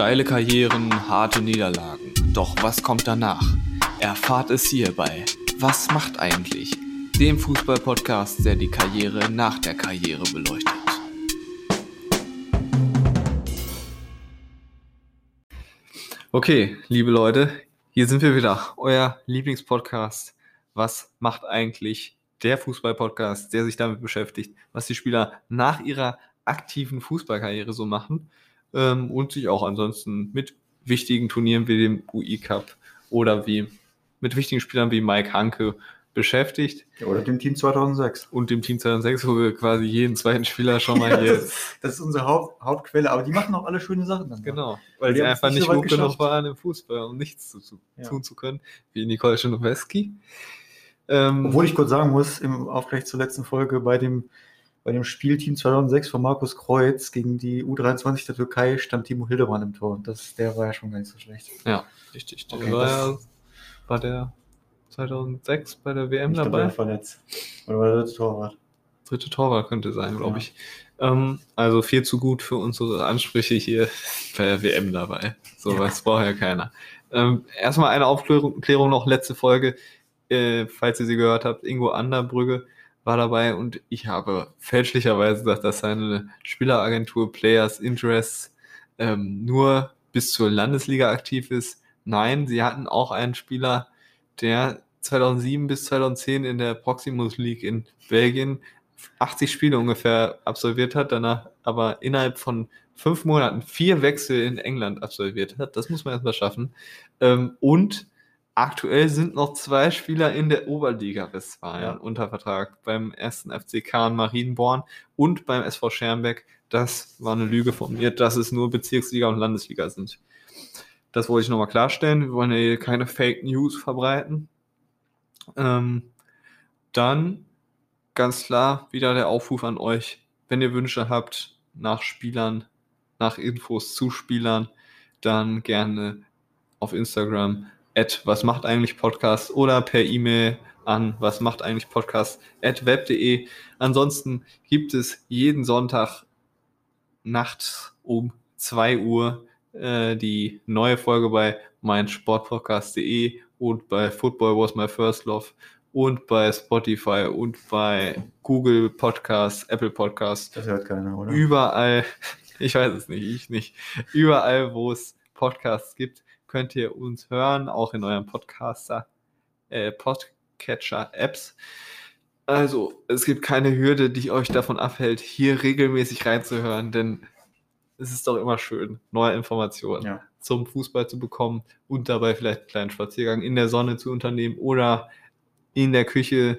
Steile Karrieren, harte Niederlagen. Doch was kommt danach? Erfahrt es hierbei. Was macht eigentlich? Dem Fußball-Podcast, der die Karriere nach der Karriere beleuchtet. Okay, liebe Leute, hier sind wir wieder. Euer Lieblingspodcast. Was macht eigentlich der Fußball-Podcast, der sich damit beschäftigt, was die Spieler nach ihrer aktiven Fußballkarriere so machen ähm, und sich auch ansonsten mit wichtigen Turnieren wie dem UI Cup oder wie mit wichtigen Spielern wie Mike Hanke beschäftigt. Ja, oder dem Team 2006. Und dem Team 2006, wo wir quasi jeden zweiten Spieler schon mal hier. das, das, ist unsere Haupt, Hauptquelle, aber die machen auch alle schöne Sachen dann. Genau, weil die, die einfach nicht so gut genug waren im Fußball, um nichts zu, zu ja. tun zu können, wie Nicole Schinoweski. Ähm, Obwohl ich kurz sagen muss, im Aufgleich zur letzten Folge bei dem bei dem Spielteam 2006 von Markus Kreuz gegen die U23 der Türkei stand Timo Hildebrand im Tor. Das, der war ja schon gar nicht so schlecht. Ja, richtig. Der okay, war, ja, war der 2006 bei der WM ich dabei? War verletzt. Oder war der dritte Torwart? Dritte Torwart könnte sein, glaube ja. ich. Ähm, also viel zu gut für unsere Ansprüche hier bei der WM dabei. So was ja. braucht ja keiner. Ähm, erstmal eine Aufklärung noch, letzte Folge, äh, falls ihr sie gehört habt, Ingo Anderbrügge war dabei und ich habe fälschlicherweise gesagt, dass seine Spieleragentur Players Interests ähm, nur bis zur Landesliga aktiv ist. Nein, sie hatten auch einen Spieler, der 2007 bis 2010 in der Proximus League in Belgien 80 Spiele ungefähr absolviert hat, danach aber innerhalb von fünf Monaten vier Wechsel in England absolviert hat. Das muss man erstmal schaffen. Ähm, und Aktuell sind noch zwei Spieler in der Oberliga Westfalen ja. unter Vertrag. Beim ersten FC Kahn Marienborn und beim SV Schermbeck. Das war eine Lüge von mir, dass es nur Bezirksliga und Landesliga sind. Das wollte ich nochmal klarstellen. Wir wollen ja hier keine Fake News verbreiten. Ähm, dann ganz klar wieder der Aufruf an euch, wenn ihr Wünsche habt nach Spielern, nach Infos zu Spielern, dann gerne auf Instagram at was macht eigentlich Podcast oder per E-Mail an was macht eigentlich Podcast at web.de. Ansonsten gibt es jeden Sonntag nachts um 2 Uhr äh, die neue Folge bei meinsportpodcast.de und bei Football Was My First Love und bei Spotify und bei Google Podcasts, Apple Podcasts. Das hört keiner, oder? Überall, ich weiß es nicht, ich nicht. Überall, wo es Podcasts gibt, könnt ihr uns hören, auch in euren Podcaster, äh, Podcatcher-Apps. Also, es gibt keine Hürde, die euch davon abhält, hier regelmäßig reinzuhören, denn es ist doch immer schön, neue Informationen ja. zum Fußball zu bekommen und dabei vielleicht einen kleinen Spaziergang in der Sonne zu unternehmen oder in der Küche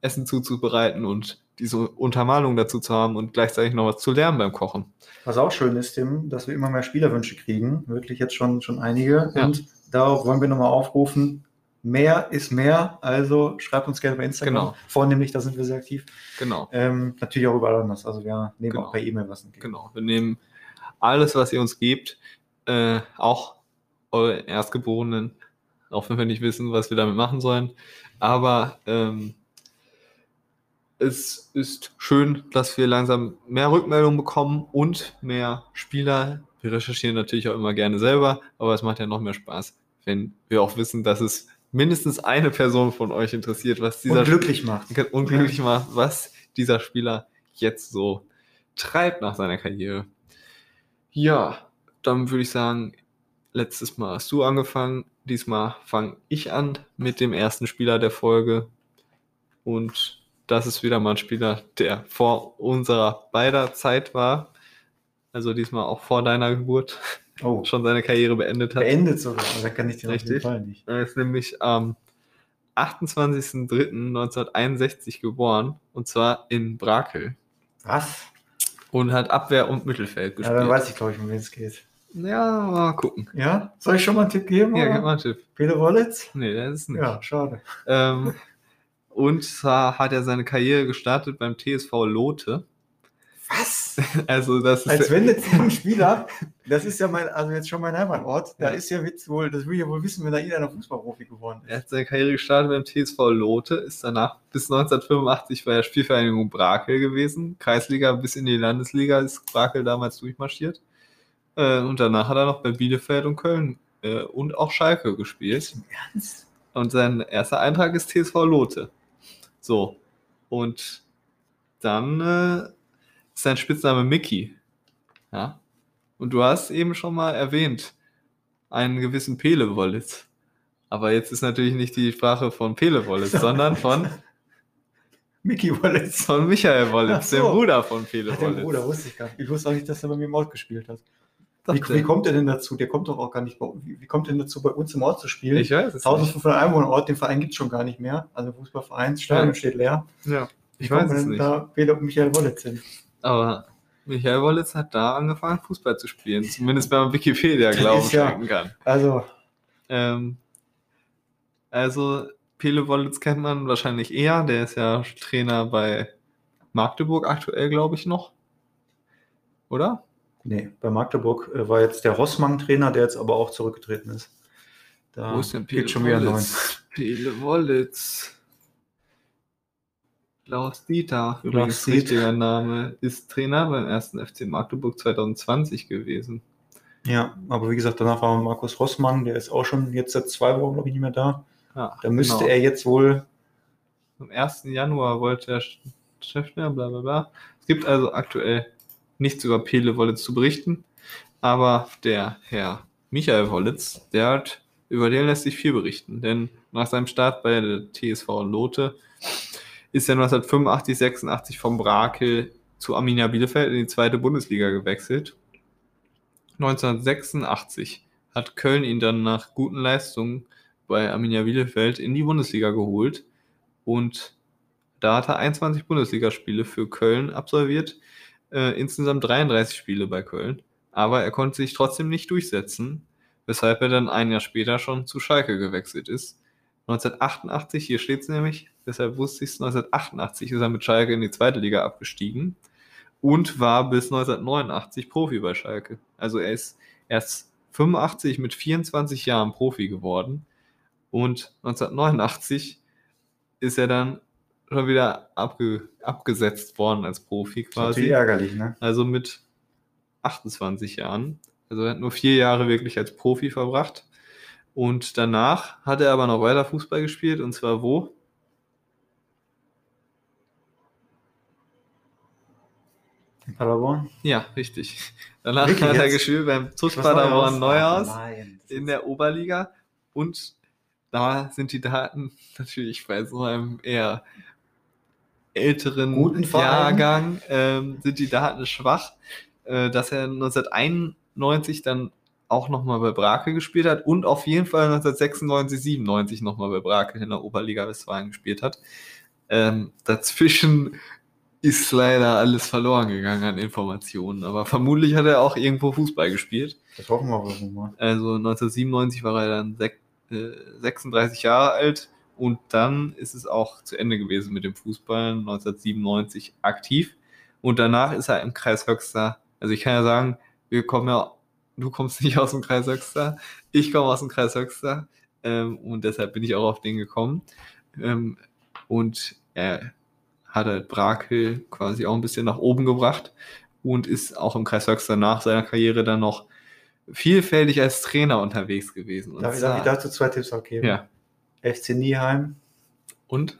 Essen zuzubereiten und diese Untermalung dazu zu haben und gleichzeitig noch was zu lernen beim Kochen. Was auch schön ist, Tim, dass wir immer mehr Spielerwünsche kriegen. Wirklich jetzt schon, schon einige. Ja. Und darauf wollen wir nochmal aufrufen. Mehr ist mehr, also schreibt uns gerne bei Instagram. Genau. Vornehmlich, da sind wir sehr aktiv. Genau. Ähm, natürlich auch überall anders. Also wir nehmen genau. auch per E-Mail was entgegen. Genau. Wir nehmen alles, was ihr uns gebt, äh, auch eure Erstgeborenen, auch wenn wir nicht wissen, was wir damit machen sollen. Aber ähm, es ist schön, dass wir langsam mehr Rückmeldungen bekommen und mehr Spieler. Wir recherchieren natürlich auch immer gerne selber, aber es macht ja noch mehr Spaß, wenn wir auch wissen, dass es mindestens eine Person von euch interessiert, was dieser unglücklich macht. Unglücklich macht, was dieser Spieler jetzt so treibt nach seiner Karriere. Ja, dann würde ich sagen, letztes Mal hast du angefangen, diesmal fange ich an mit dem ersten Spieler der Folge und das ist wieder mal ein Spieler, der vor unserer beider Zeit war. Also diesmal auch vor deiner Geburt oh. schon seine Karriere beendet hat. Beendet sogar, da kann ich dir Richtig. auf jeden Fall nicht. Er ist nämlich am 28.03.1961 geboren und zwar in Brakel. Was? Und hat Abwehr und Mittelfeld gespielt. Ja, dann weiß ich, glaube ich, um wen es geht. Ja, mal gucken. Ja? Soll ich schon mal einen Tipp geben? Ja, gib mal einen Tipp. Peter Wollitz? Nee, der ist nicht. Ja, schade. Ähm, Und zwar hat er seine Karriere gestartet beim TSV Lote. Was? Also das ist Als wenn jetzt ein Spieler, das ist ja mein, also jetzt schon mein Heimatort, da ist ja Witz wohl, das will ich ja wohl wissen, wenn da irgendeiner Fußballprofi geworden ist. Er hat seine Karriere gestartet beim TSV Lote, ist danach bis 1985 bei der Spielvereinigung Brakel gewesen. Kreisliga bis in die Landesliga ist Brakel damals durchmarschiert. Äh, und danach hat er noch bei Bielefeld und Köln äh, und auch Schalke gespielt. Ernst? Und sein erster Eintrag ist TSV Lote. So. Und dann äh, ist sein Spitzname Mickey. Ja. Und du hast eben schon mal erwähnt, einen gewissen Pele Wollitz. Aber jetzt ist natürlich nicht die Sprache von Pele Wollitz, sondern von Mickey Wallace. Von Michael Wollitz, Ach so. dem Bruder von Pele Ach, der. Bruder, wusste ich gar nicht. Ich wusste auch nicht, dass er bei mir im Ort gespielt hat. Wie, wie kommt er denn dazu? Der kommt doch auch gar nicht bei wie, wie kommt er denn dazu, bei uns im Ort zu spielen? Ich weiß es nicht. 1500 Einwohnerort, den Verein gibt es schon gar nicht mehr. Also Fußballverein, Stadion Ja. steht leer. Ja, ich kommt weiß es nicht. Da Peter und Michael Wollitz hin. Aber Michael Wollitz hat da angefangen, Fußball zu spielen. Zumindest wenn man Wikipedia Das Glauben ist ja- schenken kann. Also, Ähm, also, Pele Wollitz kennt man wahrscheinlich eher. Der ist ja Trainer bei Magdeburg aktuell, glaube ich, noch. Oder? Nee, bei Magdeburg äh, war jetzt der Rossmann-Trainer, der jetzt aber auch zurückgetreten ist. Da Wo ist denn geht schon wieder neun. Pele Wollitz. Klaus Dieter, übrigens Diet. richtiger Name, ist Trainer beim ersten FC Magdeburg 2020 gewesen. Ja, aber wie gesagt, danach war Markus Rossmann, der ist auch schon jetzt seit zwei Wochen, glaube ich, nicht mehr da. Ja, Da müsste genau. er jetzt wohl Am 1. Januar wollte er Chef bla bla bla. Es gibt also aktuell nichts über Pele Wollitz zu berichten, aber der Herr Michael Wollitz, der hat, über den lässt sich viel berichten, denn nach seinem Start bei der TSV Lote ist er 1985, 86 vom Brakel zu Arminia Bielefeld in die zweite Bundesliga gewechselt. 1986 hat Köln ihn dann nach guten Leistungen bei Arminia Bielefeld in die Bundesliga geholt und da hat er 21 Bundesligaspiele für Köln absolviert, äh, insgesamt 33 Spiele bei Köln, aber er konnte sich trotzdem nicht durchsetzen, weshalb er dann ein Jahr später schon zu Schalke gewechselt ist. 1988, hier steht es nämlich, deshalb wusste ich es, 1988 ist er mit Schalke in die zweite Liga abgestiegen und war bis 1989 Profi bei Schalke. Also er ist erst 85 mit 24 Jahren Profi geworden und 1989 ist er dann schon wieder abge abgesetzt worden als Profi ist natürlich quasi. ärgerlich, ne? Also mit 28 Jahren. Also er hat nur vier Jahre wirklich als Profi verbracht. Und danach hat er aber noch weiter Fußball gespielt. Und zwar wo? In Paderborn. Ja, richtig. Danach Wirklich hat er jetzt? gespielt beim TuS Paderborn Neuhaus? In der Oberliga. Und da sind die Daten natürlich bei so einem eher älteren Guten. Jahrgang ähm, sind die Daten schwach, äh, dass er 1991 dann auch nochmal bei Brakel gespielt hat und auf jeden Fall 1996, 97 nochmal bei Brakel in der Oberliga Westfalen gespielt hat. Ähm, dazwischen ist leider alles verloren gegangen an Informationen, aber vermutlich hat er auch irgendwo Fußball gespielt. Das hoffen wir wohl mal. Also 1997 war er dann äh, 36 Jahre alt und dann ist es auch zu Ende gewesen mit dem Fußball, 1997 aktiv. Und danach ist er im Kreis Höxter. Also ich kann ja sagen, wir kommen ja, du kommst nicht aus dem Kreis Höxter, ich komme aus dem Kreis Höxter ähm, und deshalb bin ich auch auf den gekommen. Ähm, und er hat halt Brakel quasi auch ein bisschen nach oben gebracht und ist auch im Kreis Höxter nach seiner Karriere dann noch vielfältig als Trainer unterwegs gewesen. Darf ich, darf ich dazu zwei Tipps auch geben? ja. FC Nieheim Und?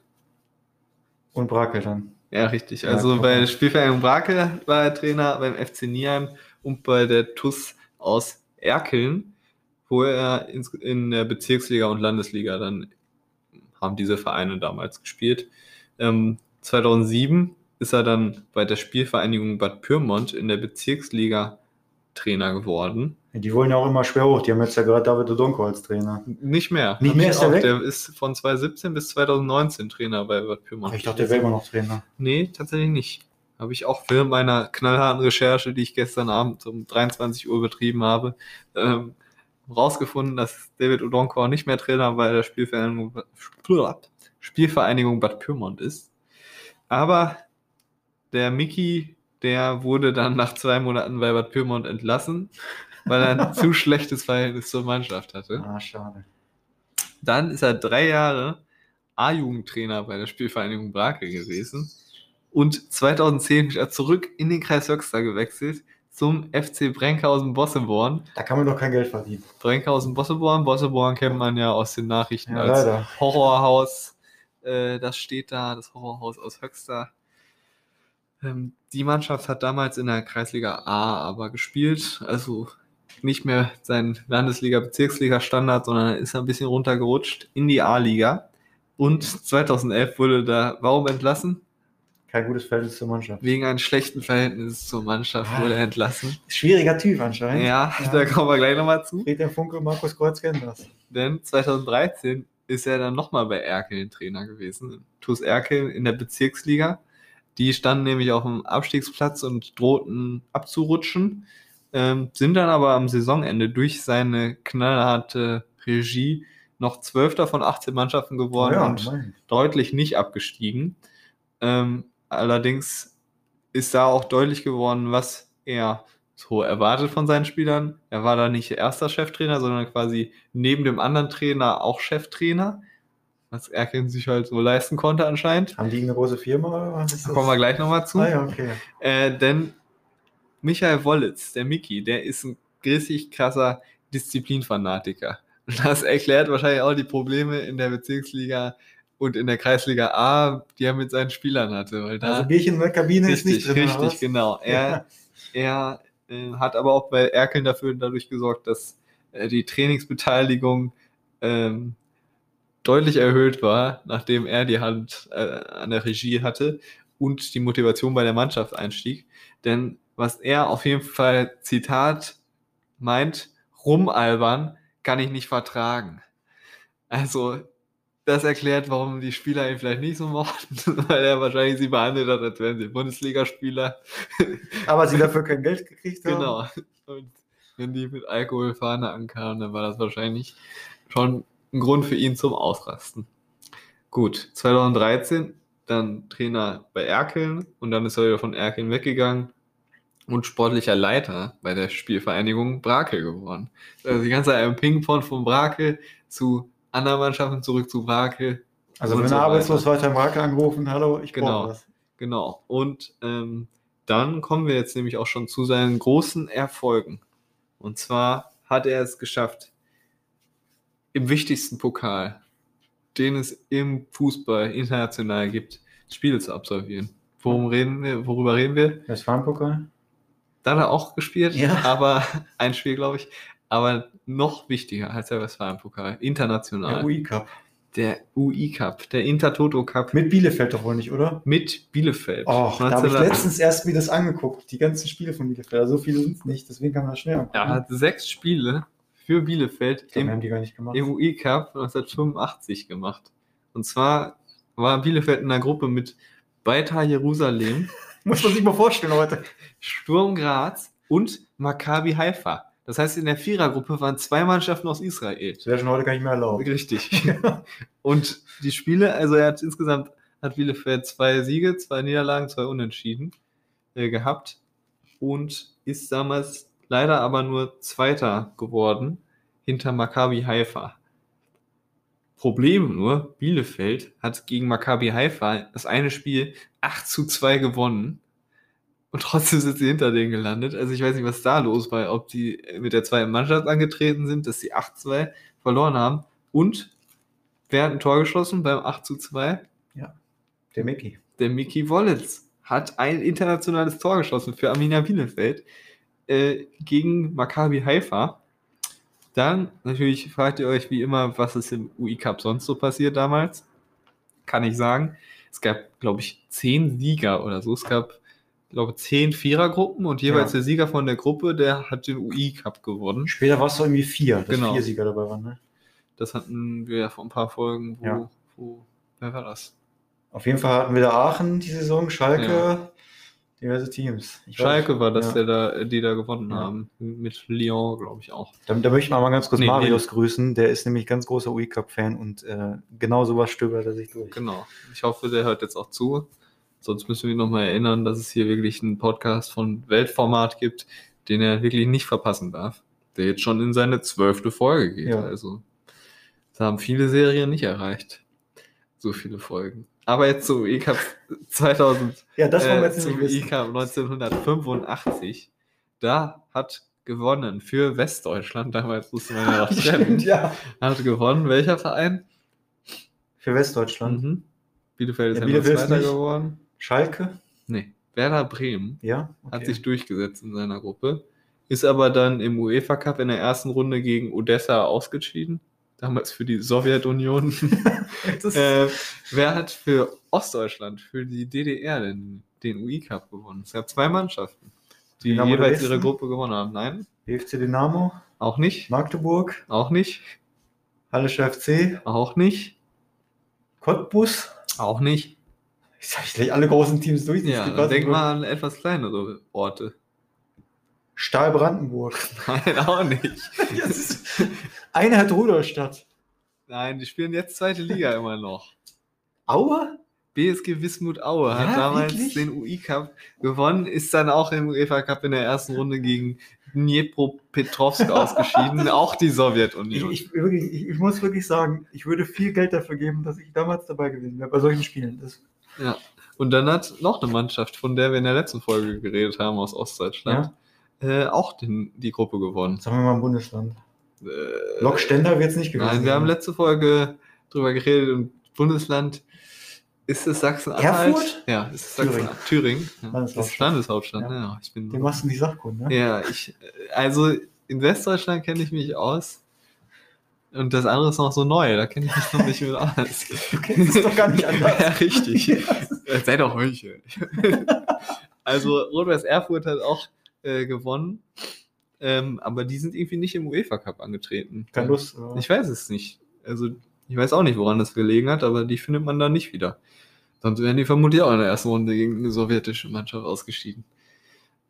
und Brakel dann. Ja, richtig. Ja, Also guck bei Spielvereinigung Brakel war er Trainer, beim FC Nieheim und bei der TUS aus Erkeln, wo er in der Bezirksliga und Landesliga dann haben diese Vereine damals gespielt. Ähm, 2007 ist er dann bei der Spielvereinigung Bad Pyrmont in der Bezirksliga Trainer geworden. Die wollen ja auch immer schwer hoch. Die haben jetzt ja gerade David Odonko als Trainer. Nicht mehr. Nicht Hab mehr ist der auch. weg? Der ist von 2017 bis 2019 Trainer bei Bad Pyrmont. Ich dachte, der wäre immer noch Trainer. Nee, tatsächlich nicht. Habe ich auch während meiner knallharten Recherche, die ich gestern Abend um 23 Uhr betrieben habe, ähm, rausgefunden, dass David Odonkor nicht mehr Trainer bei der Spielvereinigung, Spielvereinigung Bad Pyrmont ist. Aber der Mickey, der wurde dann nach zwei Monaten bei Bad Pyrmont entlassen, weil er ein zu schlechtes Verhältnis zur Mannschaft hatte. Ah, schade. Dann ist er drei Jahre A-Jugendtrainer bei der Spielvereinigung Brakel gewesen. Und 2010 ist er zurück in den Kreis Höxter gewechselt zum FC Brenkhausen-Bosseborn. Da kann man doch kein Geld verdienen. Brenkhausen-Bosseborn. Bosseborn kennt man ja aus den Nachrichten Ja, als leider. Horrorhaus. Äh, das steht da, das Horrorhaus aus Höxter. Ähm, die Mannschaft hat damals in der Kreisliga A aber gespielt, also nicht mehr sein Landesliga-Bezirksliga-Standard, sondern ist ein bisschen runtergerutscht in die A-Liga. Und 2011 wurde da, warum entlassen? Kein gutes Verhältnis zur Mannschaft. Wegen eines schlechten Verhältnisses zur Mannschaft wurde er entlassen. Schwieriger Typ anscheinend. Ja, Ja. da kommen wir gleich nochmal zu. Friedhelm Funke, Markus Kreuz kennen das. Denn 2013 ist er dann nochmal bei Erkeln Trainer gewesen. TuS Erkeln in der Bezirksliga. Die standen nämlich auf dem Abstiegsplatz und drohten abzurutschen, ähm, sind dann aber am Saisonende durch seine knallharte Regie noch Zwölfter von 18 Mannschaften geworden ja, und immerhin. deutlich nicht abgestiegen. Ähm, allerdings ist da auch deutlich geworden, was er so erwartet von seinen Spielern. Er war da nicht erster Cheftrainer, sondern quasi neben dem anderen Trainer auch Cheftrainer, was Erkin sich halt so leisten konnte anscheinend. Haben die eine große Firma? Oder was ist Da kommen wir gleich nochmal zu. Ah, ja, okay. Äh, denn Michael Wollitz, der Mickey, der ist ein richtig krasser Disziplinfanatiker. Das erklärt wahrscheinlich auch die Probleme in der Bezirksliga und in der Kreisliga A, die er mit seinen Spielern hatte. Weil da Also Bierchen in der Kabine ist nicht richtig, drin. richtig, was? genau. Er, er äh, hat aber auch bei Erkeln dafür dadurch gesorgt, dass äh, die Trainingsbeteiligung ähm, deutlich erhöht war, nachdem er die Hand äh, an der Regie hatte und die Motivation bei der Mannschaft einstieg. Denn was er auf jeden Fall, Zitat, meint, rumalbern kann ich nicht vertragen. Also, das erklärt, warum die Spieler ihn vielleicht nicht so mochten, weil er wahrscheinlich sie behandelt hat, als wären sie Bundesligaspieler. Aber sie dafür kein Geld gekriegt haben. Genau. Und wenn die mit Alkoholfahne ankamen, dann war das wahrscheinlich schon ein Grund für ihn zum Ausrasten. Gut, 2013 dann Trainer bei Erkeln und dann ist er wieder von Erkeln weggegangen und sportlicher Leiter bei der Spielvereinigung Brakel geworden. Also die ganze Zeit im Ping-Pong von Brakel zu anderen Mannschaften zurück zu Brakel. Also wenn so er arbeitslos weiter. weiter im Rakel angerufen, hallo, ich Genau. brauche was. Genau. Und ähm, dann kommen wir jetzt nämlich auch schon zu seinen großen Erfolgen. Und zwar hat er es geschafft, im wichtigsten Pokal, den es im Fußball international gibt, Spiele zu absolvieren. Worum reden wir, worüber reden wir? Westfalenpokal? Da hat er auch gespielt, Ja. aber ein Spiel, glaube ich. Aber noch wichtiger als der Westfalen-Pokal, international. Der UI Cup. Der UI Cup, der Intertoto Cup Mit Bielefeld doch wohl nicht, oder? mit Bielefeld. Och, da habe ich 19 letztens erst mir das angeguckt, die ganzen Spiele von Bielefeld. Also so viele sind es nicht, deswegen kann man das schnell angucken. Er hat sechs Spiele für Bielefeld haben im, die gar nicht gemacht. im UI Cup 1985 gemacht. Und zwar war Bielefeld in einer Gruppe mit Beitar Jerusalem, Muss man sich mal vorstellen heute. Sturm Graz und Maccabi Haifa. Das heißt, in der Vierergruppe waren zwei Mannschaften aus Israel. Das wäre schon heute gar nicht mehr erlaubt. Richtig. Und die Spiele, also er hat insgesamt hat Bielefeld zwei Siege, zwei Niederlagen, zwei Unentschieden äh, gehabt und ist damals leider aber nur Zweiter geworden hinter Maccabi Haifa. Problem nur, Bielefeld hat gegen Maccabi Haifa das eine Spiel 8 zu 2 gewonnen und trotzdem sind sie hinter denen gelandet. Also ich weiß nicht, was da los war, ob die mit der zweiten Mannschaft angetreten sind, dass sie 8-2 verloren haben. Und wer hat ein Tor geschossen beim 8 zu 2? Der Mickey. Der Mickey Wollitz hat ein internationales Tor geschossen für Arminia Bielefeld äh, gegen Maccabi Haifa. Dann natürlich fragt ihr euch wie immer, was ist im UI Cup sonst so passiert damals. Kann ich sagen. Es gab, glaube ich, zehn Sieger oder so. Es gab, glaube ich, zehn Vierergruppen und jeweils Ja. der Sieger von der Gruppe, der hat den UI Cup gewonnen. Später war es so irgendwie vier, dass Genau. vier Sieger dabei waren. Ne? Das hatten wir ja vor ein paar Folgen, wo, Ja. wo wer war das? Auf jeden Fall hatten wir da Aachen die Saison, Schalke, Ja. Diverse Teams. Ich Schalke weiß- war das, ja. der da, die da gewonnen Ja. haben. Mit Lyon, glaube ich auch. Da, da möchte ich mal ganz kurz Nee, Marius grüßen. Der ist nämlich ganz großer UI Cup-Fan und äh, genau sowas stöbert er sich durch. Genau. Ich hoffe, der hört jetzt auch zu. Sonst müssen wir ihn nochmal erinnern, dass es hier wirklich einen Podcast von Weltformat gibt, den er wirklich nicht verpassen darf. Der jetzt schon in seine zwölfte Folge geht. Ja. Also, da haben viele Serien nicht erreicht. So viele Folgen. Aber jetzt zum E-Cup 2000. Ja, das wollen wir äh, jetzt zum nicht. E-Cup 1985. da hat gewonnen für Westdeutschland. Damals musste man ja noch trennen. Ja. Hat gewonnen. Welcher Verein? Für Westdeutschland. Mhm. Bielefeld ist Ja, Bielefeld Zweiter geworden. Schalke. Nee. Werder Bremen Ja. hat sich durchgesetzt in seiner Gruppe. Ist aber dann im UEFA Cup in der ersten Runde gegen Odessa ausgeschieden. Damals für die Sowjetunion. äh, wer hat für Ostdeutschland, für die DDR den, den UI Cup gewonnen? Es gab zwei Mannschaften, die Dynamo jeweils ihre Gruppe gewonnen haben. Nein, BFC Dynamo, auch nicht. Magdeburg, Auch nicht. Hallischer FC, Auch nicht. Cottbus. Auch nicht. Ich gleich alle großen Teams durch. Ja, denk mal an etwas kleinere Orte. Stahl Brandenburg. Nein, auch nicht. Ist Einheit Rudolstadt. Nein, die spielen jetzt zweite Liga immer noch. Aue? BSG Wismut Aue hat Ja, damals wirklich? den UI Cup gewonnen, ist dann auch im UEFA Cup in der ersten Runde gegen Dnipropetrovsk ausgeschieden, auch die Ich, Sowjetunion. ich, wirklich, ich, ich muss wirklich sagen, ich würde viel Geld dafür geben, dass ich damals dabei gewesen wäre bei solchen Spielen. Das, Ja. Und dann hat noch eine Mannschaft, von der wir in der letzten Folge geredet haben, aus Ostdeutschland, äh, auch den, die Gruppe gewonnen. sagen wir mal im Bundesland. Äh, Lok Stender wird es nicht gewesen Nein, wir haben letzte Folge drüber geredet und Bundesland ist es Sachsen-Anhalt? Erfurt? Ja, ist es Thüringen. Sachsen Thüringen. Ja. Landeshauptstadt. Ja. ja. Ich bin Den machst du nicht Sachkunde, ne? Ja, ich, also in Westdeutschland kenne ich mich aus. Und das andere ist noch so neu, da kenne ich mich noch nicht mit aus. Du kennst es doch gar nicht anders. Ja, richtig. Äh, Sei doch Heuchel. also Rot-Weiß Erfurt hat auch äh, gewonnen, ähm, aber die sind irgendwie nicht im UEFA Cup angetreten. Keine Lust. oder? Ich weiß es nicht. Also ich weiß auch nicht, woran das gelegen hat, aber die findet man da nicht wieder. Sonst wären die vermutlich auch in der ersten Runde gegen eine sowjetische Mannschaft ausgeschieden.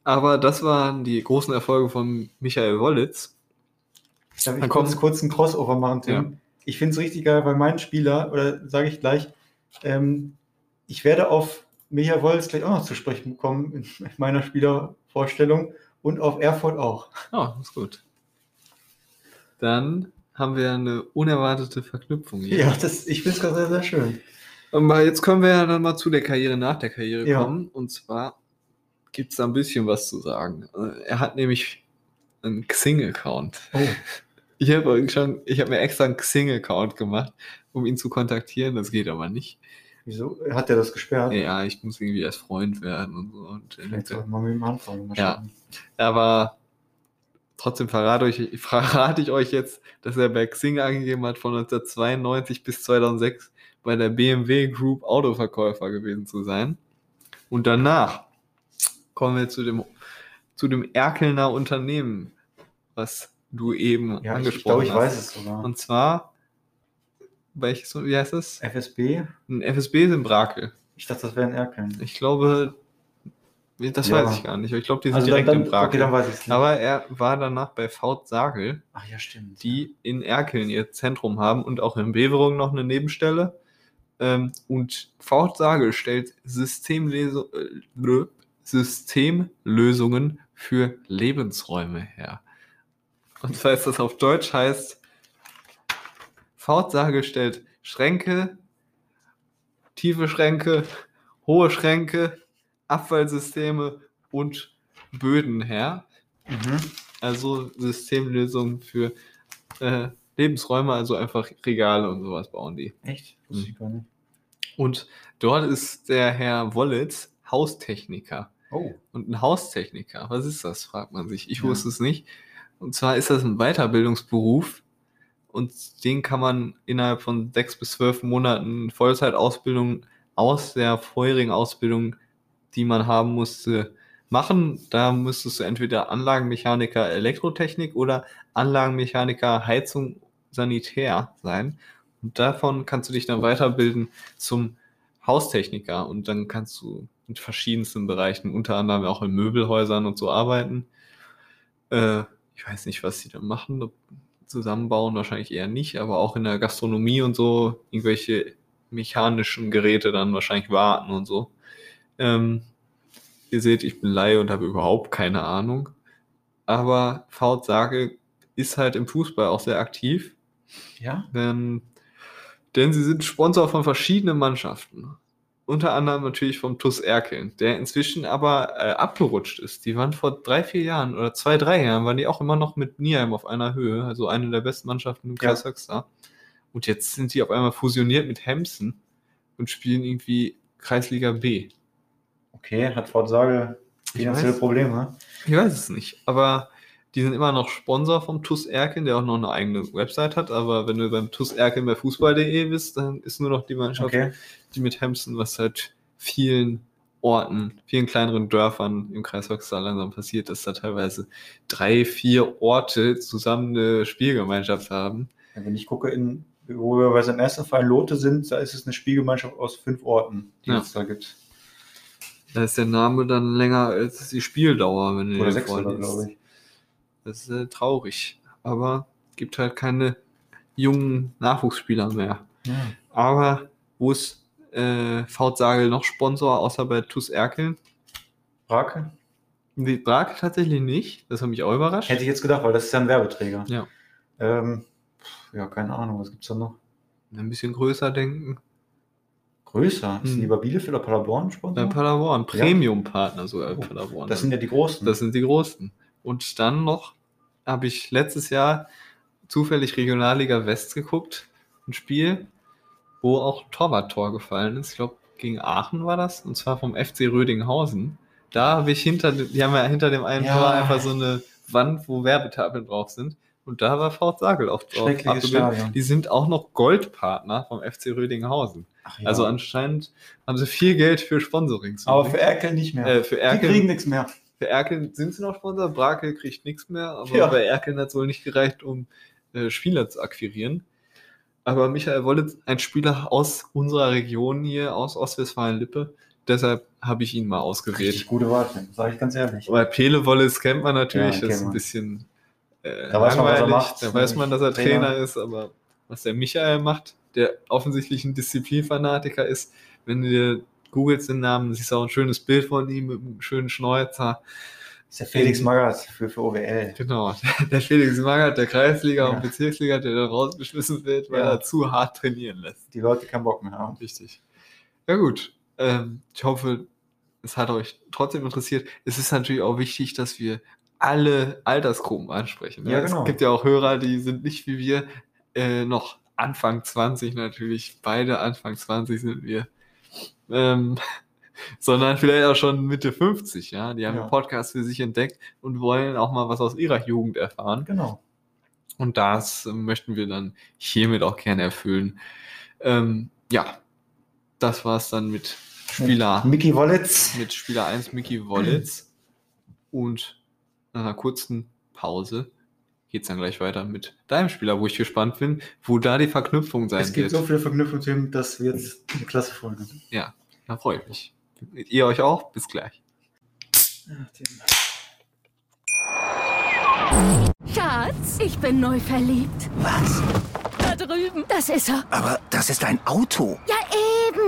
Aber das waren die großen Erfolge von Michael Wollitz. Darf ich Dann kurz, kurz einen Crossover machen, Tim? Ja. Ich finde es richtig geil, weil mein Spieler, oder sage ich gleich, ähm, ich werde auf Michael Wolz gleich auch noch zu sprechen kommen in meiner Spielervorstellung und auf Erfurt auch. Ja, ist gut. Dann haben wir eine unerwartete Verknüpfung hier. Ja, das, ich finde es gerade sehr, sehr schön. Aber jetzt können wir ja dann mal zu der Karriere nach der Karriere Ja. kommen. Und zwar gibt es da ein bisschen was zu sagen. Äh, Er hat nämlich einen Xing-Account. Oh, Ich habe schon, ich habe mir extra einen Xing-Account gemacht, um ihn zu kontaktieren. Das geht aber nicht. Wieso? Hat er das gesperrt? Ja, ich muss irgendwie erst Freund werden und so. Und Vielleicht sollten wir mit ihm anfangen. Ja. aber trotzdem verrate, euch, verrate ich euch jetzt, dass er bei Xing angegeben hat, von 1992 bis 2006 bei der BMW Group Autoverkäufer gewesen zu sein. Und danach kommen wir zu dem, zu dem Erkelner Unternehmen, was du eben Ja, ich, ich angesprochen glaube, ich hast. weiß es sogar. Und zwar, welches, wie heißt es? FSB? Ein FSB ist in Brakel. Ich dachte, das wäre ein Erkeln. Ich glaube, das Ja. weiß ich gar nicht. aber Ich glaube, die sind Also direkt dann, in Brakel. okay, dann weiß ich es nicht. Aber er war danach bei Faut Sagel, Ach ja, stimmt. die in Erkeln ihr Zentrum haben und auch in Beverung noch eine Nebenstelle. Ähm, und Faut Sagel stellt Systemleso äh, Systemlösungen für Lebensräume her. Und das heißt, das auf Deutsch heißt, Sagel stellt Schränke, tiefe Schränke, hohe Schränke, Abfallsysteme und Böden her. Mhm. Also Systemlösungen für äh, Lebensräume, also einfach Regale und sowas bauen die. Echt? Wusste ich gar nicht. Und dort ist der Herr Wollitz Haustechniker. Oh. Und ein Haustechniker, was ist das, fragt man sich. Ich Ja. wusste es nicht. Und zwar ist das ein Weiterbildungsberuf und den kann man innerhalb von sechs bis zwölf Monaten Vollzeitausbildung aus der vorherigen Ausbildung, die man haben musste, machen. Da müsstest du entweder Anlagenmechaniker Elektrotechnik oder Anlagenmechaniker Heizung Sanitär sein. Und davon kannst du dich dann weiterbilden zum Haustechniker und dann kannst du in verschiedensten Bereichen, unter anderem auch in Möbelhäusern und so arbeiten. Äh, ich weiß nicht, was sie da machen, zusammenbauen wahrscheinlich eher nicht, aber auch in der Gastronomie und so irgendwelche mechanischen Geräte dann wahrscheinlich warten und so. Ähm, ihr seht, ich bin Laie und habe überhaupt keine Ahnung. Aber Faut Sage ist halt im Fußball auch sehr aktiv. Ja? Denn, denn sie sind Sponsor von verschiedenen Mannschaften. Unter anderem natürlich vom TUS Erkeln, der inzwischen aber äh, abgerutscht ist. Die waren vor drei, vier Jahren oder zwei, drei Jahren, waren die auch immer noch mit Nierheim auf einer Höhe, also eine der besten Mannschaften im Kreis ja. Höxter. Und jetzt sind die auf einmal fusioniert mit Hemsen und spielen irgendwie Kreisliga B. Okay, hat Fort Sage finanzielle Probleme? Ich weiß es nicht, aber die sind immer noch Sponsor vom TUS Erken, der auch noch eine eigene Website hat. Aber wenn du beim TUS Erken bei Fußball.de bist, dann ist nur noch die Mannschaft, okay. Die mit Hemsen, was halt vielen Orten, vielen kleineren Dörfern im Kreis Höxter langsam passiert, dass da teilweise drei, vier Orte zusammen eine Spielgemeinschaft haben. Ja, wenn ich gucke, in, wo wir beim ersten Fall Lote sind, da ist es eine Spielgemeinschaft aus fünf Orten, die ja. es da gibt. Da ist der Name dann länger als die Spieldauer, wenn du Oder sechs, glaube ich. Das ist äh, traurig. Aber gibt halt keine jungen Nachwuchsspieler mehr. Ja. Aber wo ist äh, Sagel noch Sponsor, außer bei TuS Erkeln? Brake? Nee, Brake tatsächlich nicht. Das hat mich auch überrascht. Hätte ich jetzt gedacht, weil das ist ja ein Werbeträger. Ja. Ähm, ja, keine Ahnung, was gibt es da noch? Ein bisschen größer denken. Größer? Ist hm. lieber Bielefeld oder Paderborn Sponsor? Ja, Paderborn. Premium-Partner sogar oh, Paderborn. Das sind ja die Großen. Das sind die Großen. Und dann noch habe ich letztes Jahr zufällig Regionalliga West geguckt, ein Spiel, wo auch Torwart-Tor gefallen ist. Ich glaube, gegen Aachen war das, und zwar vom FC Rödinghausen. Da habe ich hinter, die haben ja hinter dem einen ja. Tor einfach so eine Wand, wo Werbetafeln drauf sind. Und da war Fort Sagel auch drauf. Die sind auch noch Goldpartner vom FC Rödinghausen. Ja. Also anscheinend haben sie viel Geld für Sponsoring. Aber für Erkel nicht mehr. Äh, für Erkel, die kriegen nichts mehr. Für Erkel sind sie noch Sponsor, Brakel kriegt nichts mehr, aber ja. bei Erkel hat es wohl nicht gereicht, um äh, Spieler zu akquirieren. Aber Michael Wollitz, ein Spieler aus unserer Region hier, aus Ostwestfalen-Lippe, deshalb habe ich ihn mal ausgewählt. Richtig gute Wahl, sage ich ganz ehrlich. Weil Pele Wollitz kennt man natürlich, ja, das ist ein bisschen äh, da weiß man, was er macht. Da weiß man, dass er Trainer. Trainer ist, aber was der Michael macht, der offensichtlich ein Disziplinfanatiker ist, wenn du dir googelst den Namen, siehst auch ein schönes Bild von ihm mit einem schönen Schnäuzer. Das ist der Felix Magath für, für OWL. Genau, der Felix Magath, der Kreisliga ja. und Bezirksliga, der dann rausgeschmissen wird, weil ja. er zu hart trainieren lässt. Die Leute keinen Bock mehr haben. Richtig. Ja gut, ähm, ich hoffe, es hat euch trotzdem interessiert. Es ist natürlich auch wichtig, dass wir alle Altersgruppen ansprechen. Ne? Ja, genau. Es gibt ja auch Hörer, die sind nicht wie wir äh, noch Anfang 20 natürlich. Beide Anfang 20 sind wir ähm, sondern vielleicht auch schon Mitte 50, ja. Die haben ja. einen Podcast für sich entdeckt und wollen auch mal was aus ihrer Jugend erfahren. Genau. Und das möchten wir dann hiermit auch gerne erfüllen. Ähm, ja, das war es dann mit Spieler. Mit Mickey Wollitz. Mit Spieler 1 Mickey Wollitz. Und nach einer kurzen Pause geht es dann gleich weiter mit deinem Spieler, wo ich gespannt bin, wo da die Verknüpfung sein wird. Es gibt wird. so viele Verknüpfungen, dass wir jetzt eine klasse Folge. Ja, da freue ich mich. Ihr euch auch? Bis gleich. Schatz, ich bin neu verliebt. Was? Da drüben. Das ist er. Aber das ist ein Auto. Ja,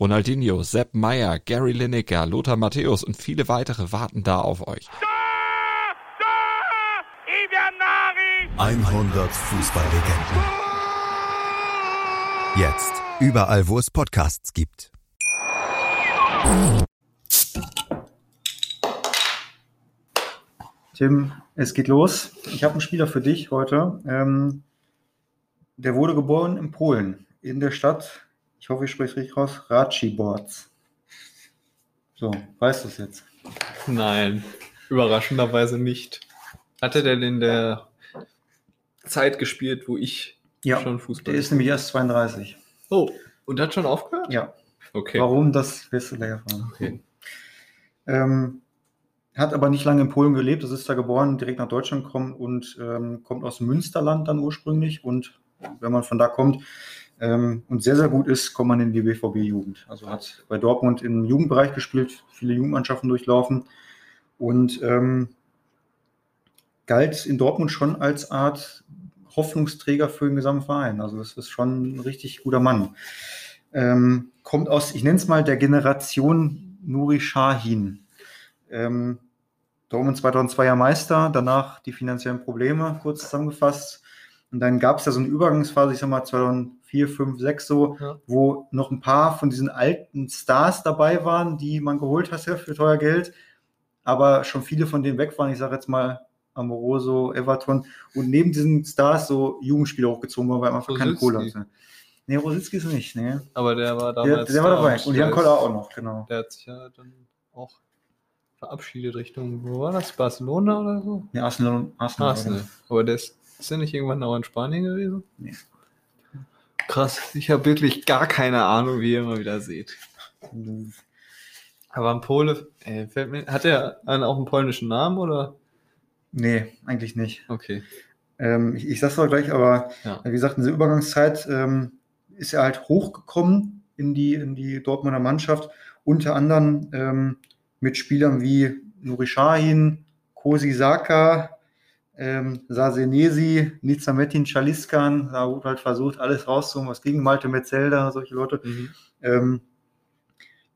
Ronaldinho, Sepp Meyer, Gary Lineker, Lothar Matthäus und viele weitere warten da auf euch. 100 Fußballlegenden Jetzt. Überall, wo es Podcasts gibt. Tim, es geht los. Ich habe einen Spieler für dich heute. Ähm, der wurde geboren in Polen, in der Stadt, ich hoffe, ich spreche es richtig raus, Raciborz. So, weißt du es jetzt? Nein, überraschenderweise nicht. Hatte der in der Zeit gespielt, wo ich ja, schon Fußball. Der ist nämlich erst 32. Oh, und hat schon aufgehört? Ja. Okay. Warum, das wirst du gleich erfahren. Okay. Ähm, hat aber nicht lange in Polen gelebt, das ist da geboren, direkt nach Deutschland gekommen und ähm, kommt aus Münsterland dann ursprünglich. Und wenn man von da kommt ähm, und sehr, sehr gut ist, kommt man in die BVB-Jugend. Also hat bei Dortmund im Jugendbereich gespielt, viele Jugendmannschaften durchlaufen und ähm, galt in Dortmund schon als Art Hoffnungsträger für den gesamten Verein. Also das ist schon ein richtig guter Mann. Ähm, kommt aus, ich nenne es mal, der Generation Nuri Shahin. Ähm, Dortmund 2002 ja Meister, danach die finanziellen Probleme, kurz zusammengefasst. Und dann gab es ja so eine Übergangsphase, ich sag mal 2004, 5, 6 so, Ja. wo noch ein paar von diesen alten Stars dabei waren, die man geholt hat ja, für teuer Geld, aber schon viele von denen weg waren. Ich sage jetzt mal Amoroso, Everton und neben diesen Stars so Jugendspieler hochgezogen wurden, weil man einfach keine. Kohle hatte. Nee, Rositzky ist nicht, nee. Aber der war Der, damals. der war da dabei. Und Jan der Koller auch noch, genau. Der hat sich ja dann auch verabschiedet Richtung, wo war das? Barcelona oder so? Nee, Arsenal, Arsenal. Arsenal. Aber der ist, ist der nicht irgendwann auch in Spanien gewesen? Nee. Krass, ich habe wirklich gar keine Ahnung, wie ihr immer wieder seht. Aber ein Pole, äh, fällt mir, hat er einen, auch einen polnischen Namen oder? Nee, eigentlich nicht. Okay. Ähm, ich, ich sag's auch gleich, aber Ja. wie gesagt, in dieser Übergangszeit ähm, ist er halt hochgekommen in die, in die Dortmunder Mannschaft, unter anderem ähm, mit Spielern wie Nuri Sahin, Kosi Saka, ähm, Sasenesi, Nizametin Chaliskan, da wurde halt versucht, alles rauszuholen, was gegen Malte Metzelder, solche Leute. Mhm. Ähm,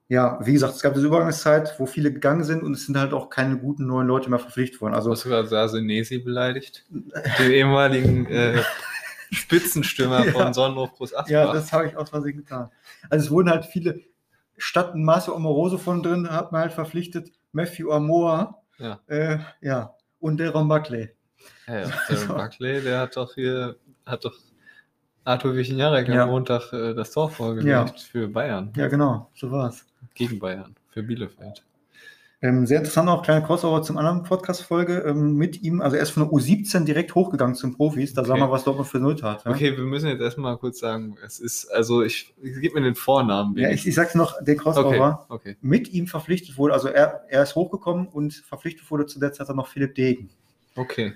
ja, wie gesagt, es gab diese Übergangszeit, wo viele gegangen sind und es sind halt auch keine guten neuen Leute mehr verpflichtet worden. Du Also hast sogar Sasenesi beleidigt. Den ehemaligen äh, Spitzenstürmer Ja. von Sonnenhof Groß Asbach. Ja, das habe ich aus Versehen getan. Also es wurden halt viele, statt Marcio Amoroso von drin, hat man halt verpflichtet Matthew Amoa, Ja. äh, ja, und Deron Buckley. Ja, ja. Also- Der Buckley, der hat doch hier, hat doch Arthur Wichenjarek Ja. am Montag äh, das Tor vorgelegt Ja. für Bayern. Ja, genau, so war's. Gegen Bayern, für Bielefeld. Ähm, sehr interessant auch, kleine Crossover zum anderen Podcast-Folge ähm, mit ihm. Also er ist von der U17 direkt hochgegangen zum Profis. Da sah Okay. man, was Dortmund für Null tat. Ja? Okay, wir müssen jetzt erstmal kurz sagen, es ist, also ich, ich gib mir den Vornamen. Ja, ich, ich sag's noch, der Crossover okay, okay. mit ihm verpflichtet wurde. Also er, er ist hochgekommen und verpflichtet wurde zu der Zeit dann noch Philipp Degen. Okay,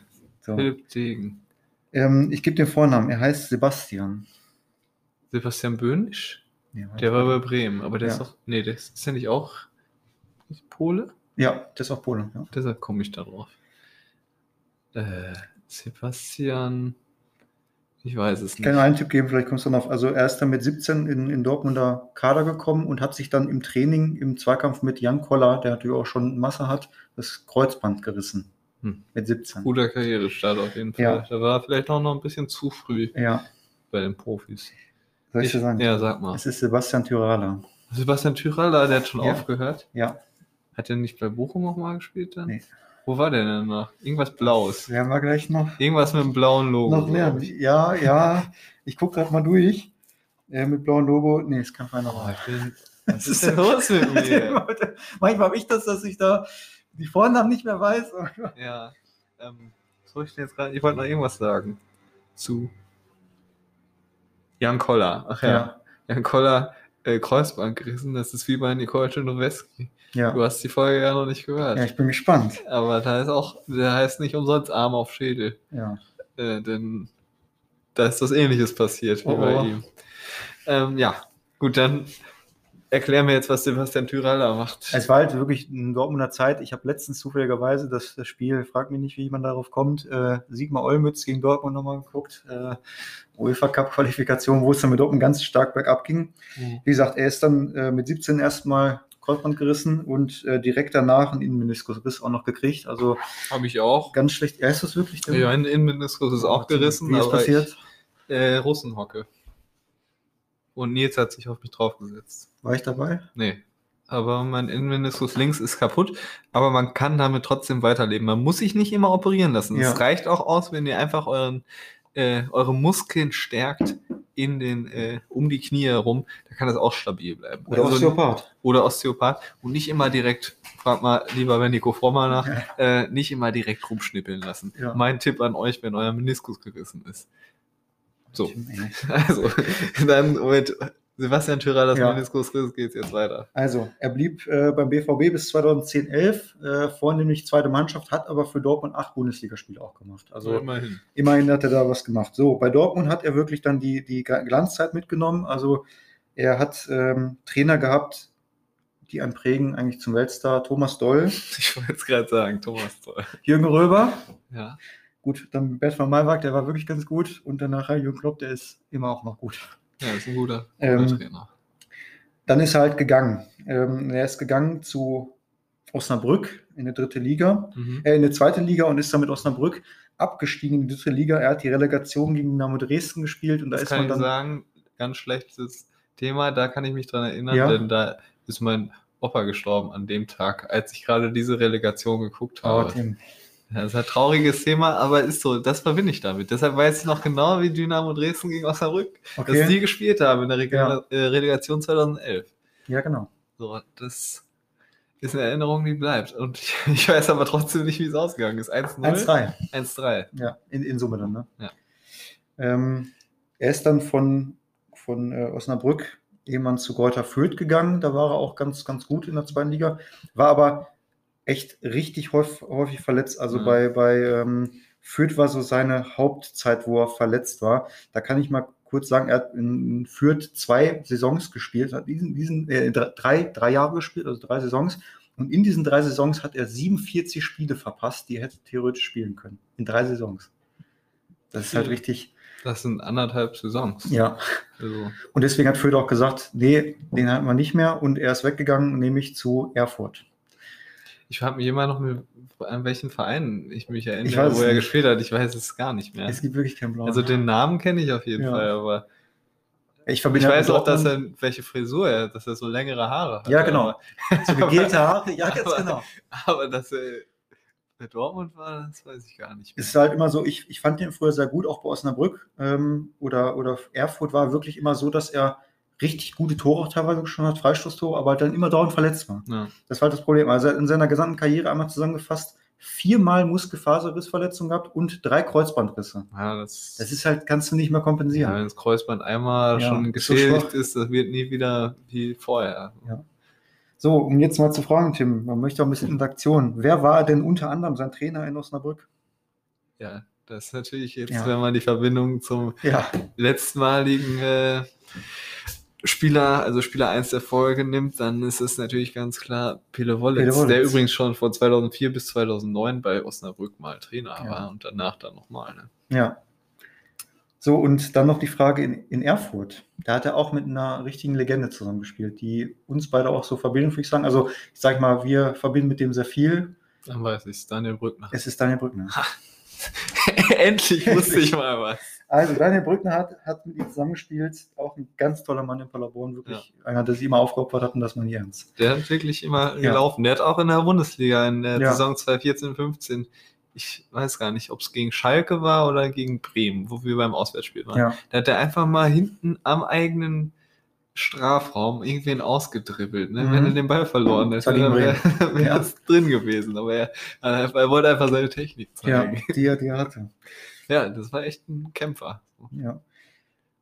So. Philipp Degen. Ähm, ich gebe den Vornamen. Er heißt Sebastian. Sebastian Böhnisch? Ja, Der war bei Bremen, aber der Ja. ist doch, nee, der ist, ist der nicht auch Pole? ja, der ist auch Pole. Ja. Deshalb komme ich da drauf. Äh, Sebastian, ich weiß es Ich nicht. kann einen Tipp geben, vielleicht kommst du noch. Also er ist dann mit 17 in, in Dortmunder Kader gekommen und hat sich dann im Training, im Zweikampf mit Jan Koller, der natürlich auch schon Masse hat, das Kreuzband gerissen. Hm. Mit 17. Guter Karrierestart auf jeden Fall. Ja. Da war vielleicht auch noch ein bisschen zu früh Ja, bei den Profis. soll ich dir sagen? Ja, sag mal. Es ist Sebastian Tyrala. Sebastian Tyraller, der hat schon Ja. aufgehört. Ja, Hat er nicht bei Bochum auch mal gespielt dann? Nee. Wo war der denn noch? Irgendwas Blaues. werden wir gleich noch, Irgendwas mit einem blauen Logo. noch lernen. ich. Ja, ja, ich gucke gerade mal durch. Äh, mit blauem Logo. Nee, ist kein feiner Oh, ich bin, was ist denn los mit mir? Manchmal habe ich das, dass ich da die Vornamen nicht mehr weiß. Ja, ähm, soll ich denn jetzt gerade? Ich wollte noch irgendwas sagen. Zu Jan Koller. Ach ja, Ja, Jan Koller, äh, Kreuzband gerissen. Das ist wie bei Nicole Czernoweski. ja. Du hast die Folge ja noch nicht gehört. ja, ich bin gespannt. Aber da ist auch, der heißt nicht umsonst Arm auf Schädel. Ja. Äh, denn da ist was ähnliches passiert wie Oh, bei oh. ihm. Ähm, ja, gut, dann erklär mir jetzt, was Sebastian Tyralla macht. Es war halt wirklich eine Dortmunder Zeit. Ich habe letztens zufälligerweise das, das Spiel, frag mich nicht, wie man darauf kommt, äh, Sigmar Olmütz gegen Dortmund nochmal geguckt. Äh, UEFA Cup Qualifikation, wo es dann mit Dortmund ganz stark bergab ging. Mhm. Wie gesagt, er ist dann äh, mit 17 erstmal Kreuzband gerissen und äh, direkt danach einen Innenmeniskusriss auch noch gekriegt. Also Habe ich auch. ganz schlecht. Er ist das wirklich? denn? Ja, ein Innenmeniskus ist auch gerissen. Wie ist aber passiert? Ich, äh, Russenhocke. Und Nils hat sich auf mich draufgesetzt. War ich dabei? Nee. Aber mein Innenmeniskus links ist kaputt, aber man kann damit trotzdem weiterleben. Man muss sich nicht immer operieren lassen. Ja. Es reicht auch aus, wenn ihr einfach euren, äh, eure Muskeln stärkt in den, äh, um die Knie herum, da kann das auch stabil bleiben. Oder Also- Osteopath? Oder Osteopath und nicht immer direkt, frag mal lieber Nico Frommer nach, äh, nicht immer direkt rumschnippeln lassen. Ja. Mein Tipp an euch, wenn euer Meniskus gerissen ist. So, also, dann mit Sebastian Tyralas Ja. Meniskusriss geht's jetzt weiter. Also, er blieb äh, beim BVB bis 2010-11, äh, vornehmlich zweite Mannschaft, hat aber für Dortmund acht Bundesligaspiele auch gemacht. Also immerhin. immerhin hat er da was gemacht. So, bei Dortmund hat er wirklich dann die, die Glanzzeit mitgenommen. Also er hat ähm, Trainer gehabt, die einen prägen eigentlich zum Weltstar. Thomas Doll, Ich wollte jetzt gerade sagen, Thomas Toll. Jürgen Röber. Ja. Gut, dann Bert van Malwag, der war wirklich ganz gut. Und danach Jürgen Klopp, der ist immer auch noch gut. ja, ist ein guter, guter Ähm, Trainer. Dann ist er halt gegangen. Ähm, er ist gegangen zu Osnabrück in die dritte Liga, Mhm. äh, in die zweite Liga und ist dann mit Osnabrück abgestiegen in die dritte Liga. Er hat die Relegation gegen Dynamo Dresden gespielt und da Das ist kann man ich dann. sagen, ganz schlechtes Thema, da kann ich mich dran erinnern, Ja. denn da ist mein Opa gestorben an dem Tag, als ich gerade diese Relegation geguckt Oh, habe. Tim. Das ist ein trauriges Thema, aber ist so, das verbinde ich damit. Deshalb weiß ich noch genau, wie Dynamo Dresden gegen Osnabrück, dass die Okay. gespielt haben in der Reg Ja. äh, Relegation 2011. Ja, genau. So, das ist eine Erinnerung, die bleibt. Und ich weiß aber trotzdem nicht, wie es ausgegangen ist. 1-0? 1-3. 1-3. Ja, in, in Summe dann, ne? Ja. Ähm, er ist dann von, von äh, Osnabrück jemand zu Greuther Fürth gegangen. Da war er auch ganz, ganz gut in der zweiten Liga. War aber echt richtig häufig, häufig verletzt. Also Ja. bei, bei ähm, Fürth war so seine Hauptzeit, wo er verletzt war. Da kann ich mal kurz sagen, er hat in Fürth zwei Saisons gespielt, hat diesen, diesen äh, drei, drei Jahre gespielt, also drei Saisons. Und in diesen drei Saisons hat er 47 Spiele verpasst, die er hätte theoretisch spielen können. In drei Saisons. Das ist halt richtig. Das sind anderthalb Saisons. Ja. Also, Und deswegen hat Fürth auch gesagt, nee, den halten wir nicht mehr. Und er ist weggegangen, nämlich zu Erfurt. Ich habe mich immer noch mit, an welchen Verein ich mich erinnere, Ich wo er nicht. gespielt hat. Ich weiß es gar nicht mehr. Es gibt wirklich keinen blauen. Also den Namen kenne ich auf jeden Ja. Fall, aber ich ich halt weiß auch, dass er welche Frisur er, hat, dass er so längere Haare hat. Ja, genau. Aber, so gegelte Haare. Ja, ganz Aber- genau. aber dass er bei Dortmund war, das weiß ich gar nicht. Es ist halt immer so, ich, ich fand den früher sehr gut, auch bei Osnabrück ähm, oder, oder Erfurt war wirklich immer so, dass er richtig gute Tore auch teilweise schon hat, Freistoßtore, aber halt dann immer dauernd verletzt war. Ja. Das war halt das Problem. Also er hat in seiner gesamten Karriere einmal zusammengefasst viermal Muskelfaserrissverletzungen gehabt und drei Kreuzbandrisse. Ja, das, Das ist halt, kannst du nicht mehr ja, kompensieren. wenn das Kreuzband einmal Ja, schon so geschädigt schwach. ist, das wird nie wieder wie vorher. So, um jetzt mal zu fragen, Tim, man möchte auch ein bisschen Interaktion. Wer war denn unter anderem sein Trainer in Osnabrück? Ja, das ist natürlich jetzt, Ja. wenn man die Verbindung zum Ja, letztmaligen äh, Spieler, also Spieler 1 der Folge nimmt, dann ist es natürlich ganz klar Pele Wollitz, der übrigens schon von 2004 bis 2009 bei Osnabrück mal Trainer Ja. war und danach dann nochmal. Ne? ja. So, und dann noch die Frage in, in Erfurt. Da hat er auch mit einer richtigen Legende zusammengespielt, die uns beide auch so verbinden, würde ich sagen. Also, ich sage mal, wir verbinden mit dem sehr viel. Dann weiß ich es, Daniel Brückner. Es ist Daniel Brückner. Endlich wusste ich mal was. Also, Daniel Brückner hat, hat mit ihm zusammengespielt. Auch ein ganz toller Mann in Paderborn. Wirklich einer, der sich immer aufgeopfert hat und das man nie ernst. Der hat wirklich immer Ja. gelaufen. Der hat auch in der Bundesliga in der Ja. Saison 2014, 15, ich weiß gar nicht, ob es gegen Schalke war oder gegen Bremen, wo wir beim Auswärtsspiel waren. Ja. Da hat er einfach mal hinten am eigenen Strafraum irgendwen ausgedribbelt. Ne? Mhm. Wenn er den Ball verloren hätte, war dann wäre wär Ja. es drin gewesen. Aber er, er, wollte einfach seine Technik Ja, zeigen. die, er- die er hatte. Ja, das war echt ein Kämpfer. Ja.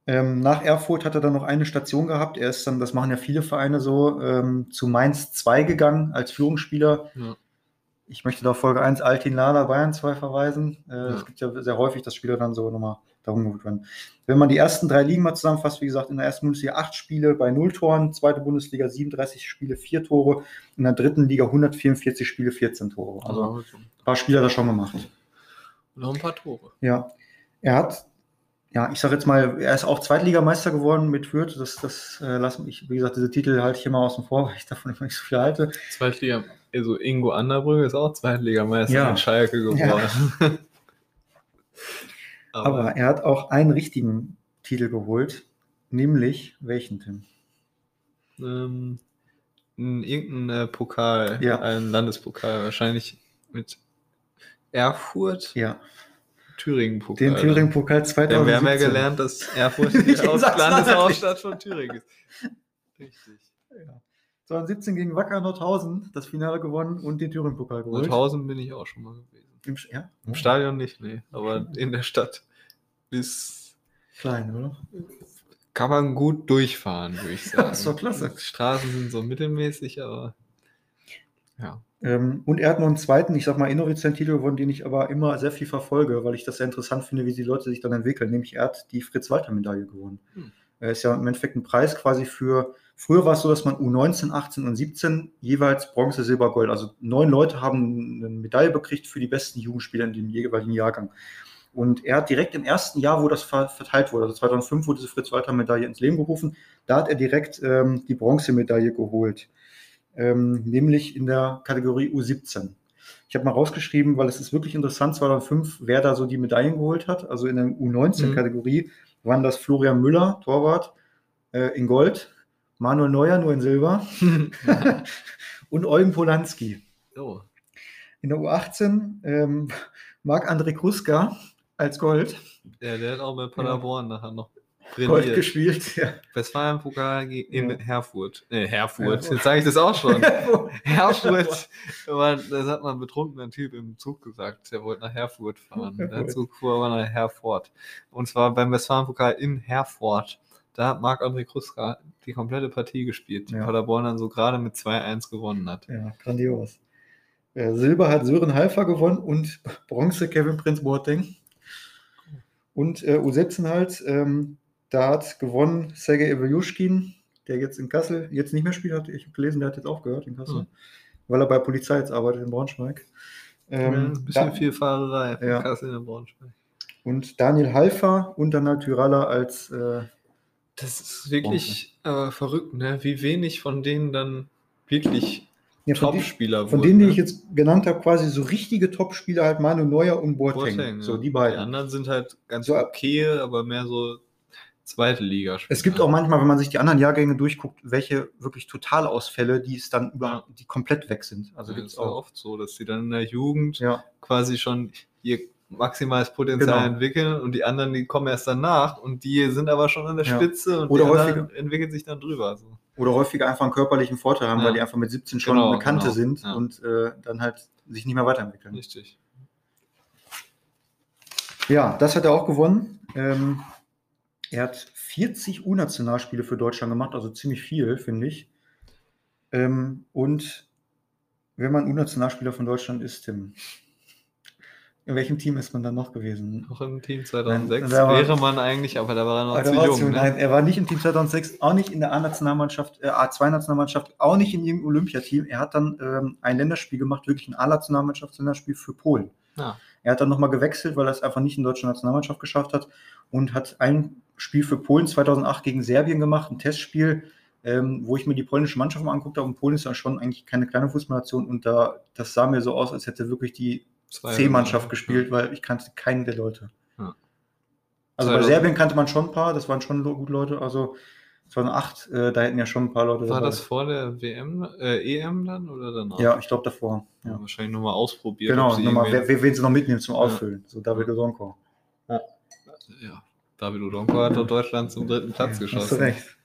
Ähm, nach Erfurt hat er dann noch eine Station gehabt. Er ist dann, das machen ja viele Vereine so, ähm, zu Mainz 2 gegangen als Führungsspieler. Ja. Ich möchte da auf Folge 1 Altin Lala Bayern 2 verweisen. Äh, Ja. Es gibt ja sehr häufig, dass Spieler dann so nochmal darum geholt werden. Wenn man die ersten drei Ligen mal zusammenfasst, wie gesagt, in der ersten Bundesliga acht Spiele bei null Toren, zweite Bundesliga 37 Spiele, vier Tore, in der dritten Liga 144 Spiele, 14 Tore. Also ein paar Spieler da schon gemacht. Noch ein paar Tore. Ja, er hat, ja, ich sage jetzt mal, er ist auch Zweitligameister geworden mit Fürth. Das, das äh, lass mich, wie gesagt, diese Titel halte ich immer außen vor, weil ich davon immer nicht so viel halte. Zweitliga, also Ingo Anderbrügge ist auch Zweitligameister Ja. in Schalke geworden. Aber er hat auch einen richtigen Titel geholt, nämlich welchen, Tim? ähm, ein- irgendein äh, Pokal, Ja. ein Landespokal, wahrscheinlich mit Erfurt, Ja, Thüringen-Pokal. den Thüringen-Pokal Denn wir haben ja 2017. gelernt, dass Erfurt Die. Landeshauptstadt von Thüringen ist. Richtig. 2017 gegen Wacker Nordhausen das Finale gewonnen und den Thüringen-Pokal geholt. Nordhausen bin ich auch schon mal gewesen. Im, ja, Im Stadion nicht, nee, aber in der Stadt ist, Klein, oder? kann man gut durchfahren, würde ich Ja, sagen. ist doch klasse. Die Straßen sind so mittelmäßig, aber ja. Ähm, und er hat noch einen zweiten, ich sag mal, inoffiziellen Titel gewonnen, den ich aber immer sehr viel verfolge, weil ich das sehr interessant finde, wie die Leute sich dann entwickeln. Nämlich er hat die Fritz-Walter-Medaille gewonnen. Hm. Er ist ja im Endeffekt ein Preis quasi für Früher war es so, dass man U19, 18 und 17 jeweils Bronze, Silber, Gold. Also neun Leute haben eine Medaille bekriegt für die besten Jugendspieler in dem jeweiligen Jahrgang. Und er hat direkt im ersten Jahr, wo das verteilt wurde, also 2005 wurde diese Fritz-Walter-Medaille ins Leben gerufen, da hat er direkt ähm, die Bronzemedaille geholt, ähm, nämlich in der Kategorie U17. Ich habe mal rausgeschrieben, weil es ist wirklich interessant, 2005, wer da so die Medaillen geholt hat. Also in der U19-Kategorie mhm. waren das Florian Müller, Torwart, äh, in Gold, Manuel Neuer nur in Silber und Eugen Polanski. Oh. In der U18 ähm, Marc-André Kruska als Gold. Ja, der hat auch bei Paderborn ja. nachher noch Gold gespielt, ja. Westfalen-Pokal in ja. Herfurt. Nee, Herfurt. Jetzt sage ich das auch schon. Herfurt. das hat mal ein betrunkener Typ im Zug gesagt. Der wollte nach Herfurt fahren. Der Zug fuhr aber nach Herford. Und zwar beim Westfalen-Pokal in Herford. Da hat Marc-André Kruska die komplette Partie gespielt, die ja. Paderborn dann so gerade mit 2-1 gewonnen hat. Ja, grandios. Silber hat Sören Halfer gewonnen und Bronze Kevin Prinz Boateng. Und äh, U17 halt, ähm, da hat gewonnen Sergei Eveljushkin, der jetzt in Kassel jetzt nicht mehr spielt. Hat, ich habe gelesen, der hat jetzt aufgehört in Kassel, mhm. weil er bei Polizei jetzt arbeitet in Braunschweig. Ähm, ja, ein bisschen da, viel Fahrerei ja. Kassel in Braunschweig. Und Daniel Halfer und dann halt Tyralla als. Äh, das ist wirklich äh, verrückt, ne? wie wenig von denen dann wirklich ja, Top-Spieler Von denen, die ne? ich jetzt genannt habe, quasi so richtige Top-Spieler halt Manu Neuer und Boateng. Boateng so, die beiden. Die anderen sind halt ganz so, okay, aber mehr so zweite Liga. -Spieler. Es gibt auch manchmal, wenn man sich die anderen Jahrgänge durchguckt, welche wirklich Totalausfälle, die es dann über, die komplett weg sind. Also ja, gibt es auch oft so, dass sie dann in der Jugend ja. quasi schon ihr maximales Potenzial genau. entwickeln und die anderen, die kommen erst danach und die sind aber schon an der Spitze und Oder die häufiger, entwickeln sich dann drüber. So. Oder häufiger einfach einen körperlichen Vorteil haben, weil die einfach mit 17 schon genau, Bekannte genau. sind und äh, dann halt sich nicht mehr weiterentwickeln. Richtig. Ja, das hat er auch gewonnen. Ähm, er hat 40 U-Nationalspiele für Deutschland gemacht, also ziemlich viel, finde ich. Ähm, und wenn man U-Nationalspieler von Deutschland ist, Tim, in welchem Team ist man dann noch gewesen? Noch im Team 2006 nein, war, wäre man eigentlich, aber da war er noch zu jung. Zu, ne? Nein, er war nicht im Team 2006, auch nicht in der A-Nationalmannschaft, äh, A2-Nationalmannschaft, auch nicht in irgendeinem Olympiateam. Er hat dann ähm, ein Länderspiel gemacht, wirklich ein A-Nationalmannschaftsländerspiel für Polen. Ah. Er hat dann nochmal gewechselt, weil er es einfach nicht in der deutschen Nationalmannschaft geschafft hat und hat ein Spiel für Polen 2008 gegen Serbien gemacht, ein Testspiel, ähm, wo ich mir die polnische Mannschaft mal anguckt habe. Und Polen ist ja schon eigentlich keine kleine Fußballnation und da, das sah mir so aus, als hätte wirklich die C-Mannschaft gespielt, weil ich kannte keinen der Leute. Ja. Also bei Serbien kannte man schon ein paar, das waren schon gut Leute. Also 2008, äh, da hätten ja schon ein paar Leute. War dabei. das vor der WM, äh, EM dann oder danach? Ja, ich glaube davor. Ja. Wahrscheinlich nur mal ausprobiert. Genau, nochmal, wer, wen sie noch mitnehmen zum Auffüllen. Ja. So David Odonko. Ja. ja. David Odonko hat doch Deutschland zum dritten Platz geschossen. Hast du recht.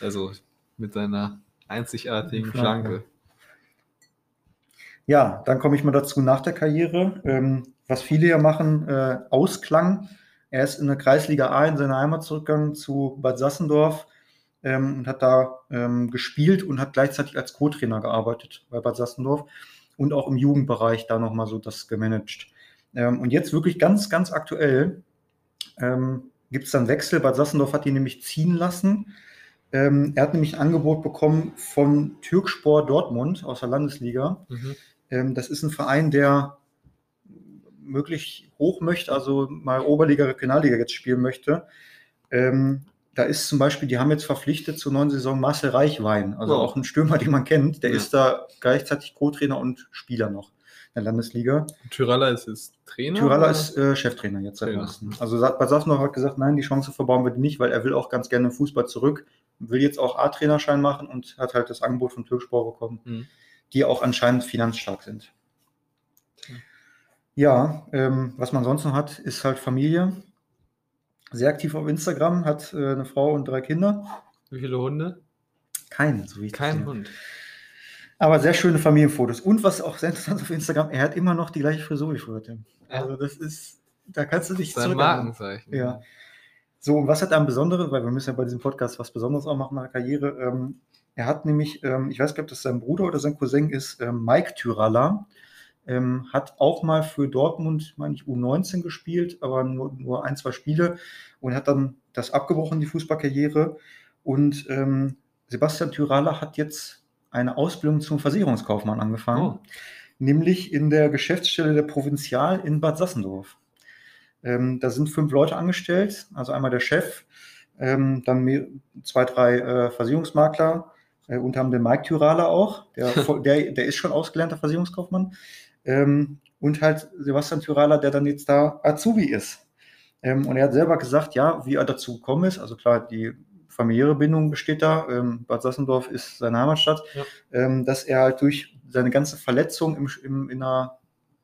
Also mit seiner einzigartigen Flanke. Ja, dann komme ich mal dazu nach der Karriere. Ähm, was viele ja machen, äh, Ausklang. Er ist in der Kreisliga A in seine Heimat zurückgegangen zu Bad Sassendorf ähm, und hat da ähm, gespielt und hat gleichzeitig als Co-Trainer gearbeitet bei Bad Sassendorf und auch im Jugendbereich da nochmal so das gemanagt. Ähm, und jetzt wirklich ganz, ganz aktuell ähm, gibt es dann Wechsel. Bad Sassendorf hat ihn nämlich ziehen lassen. Ähm, er hat nämlich ein Angebot bekommen von Türkspor Dortmund aus der Landesliga. Mhm. Ähm, das ist ein Verein, der möglich hoch möchte, also mal Oberliga, Regionalliga jetzt spielen möchte. Ähm, da ist zum Beispiel, die haben jetzt verpflichtet zur neuen Saison Marcel Reichwein, also oh. auch ein Stürmer, den man kennt. Der ja. ist da gleichzeitig Co-Trainer und Spieler noch der Landesliga. Tyralla ist jetzt Trainer? Tyralla ist äh, Cheftrainer jetzt seit neuestem. Also Bad Safnor hat gesagt, nein, die Chance verbauen wir nicht, weil er will auch ganz gerne Fußball zurück, will jetzt auch A-Trainerschein machen und hat halt das Angebot von Türkspor bekommen. Mhm die auch anscheinend finanzstark sind. Ja, ähm, was man sonst noch hat, ist halt Familie. Sehr aktiv auf Instagram, hat äh, eine Frau und drei Kinder. Wie viele Hunde? Keinen, so wie ich Kein Hund. Aber sehr schöne Familienfotos. Und was auch sehr interessant ist auf Instagram, er hat immer noch die gleiche Frisur wie früher, Tim. Also das ist, da kannst du dich Sein Markenzeichen. Ja. So, und was hat er am Besonderen, weil wir müssen ja bei diesem Podcast was Besonderes auch machen nach der Karriere. Ähm, er hat nämlich, ähm, ich weiß gar nicht, ob das sein Bruder oder sein Cousin ist, ähm, Mike Tyralla, ähm, hat auch mal für Dortmund, meine ich, U19 gespielt, aber nur, nur ein, zwei Spiele und hat dann das abgebrochen, die Fußballkarriere. Und ähm, Sebastian Tyraler hat jetzt eine Ausbildung zum Versicherungskaufmann angefangen, Oh. nämlich in der Geschäftsstelle der Provinzial in Bad Sassendorf. Ähm, da sind fünf Leute angestellt, also einmal der Chef, ähm, dann mehr, zwei, drei äh, Versicherungsmakler, äh, unter anderem den Mike Tyraler auch, der, der, der ist schon ausgelernter Versicherungskaufmann, ähm, und halt Sebastian Tyraler, der dann jetzt da Azubi ist. Ähm, und er hat selber gesagt, ja, wie er dazu gekommen ist, also klar, die familiäre Bindung besteht da, ähm, Bad Sassendorf ist seine Heimatstadt, Ja. ähm, dass er halt durch seine ganze Verletzung im, im, in der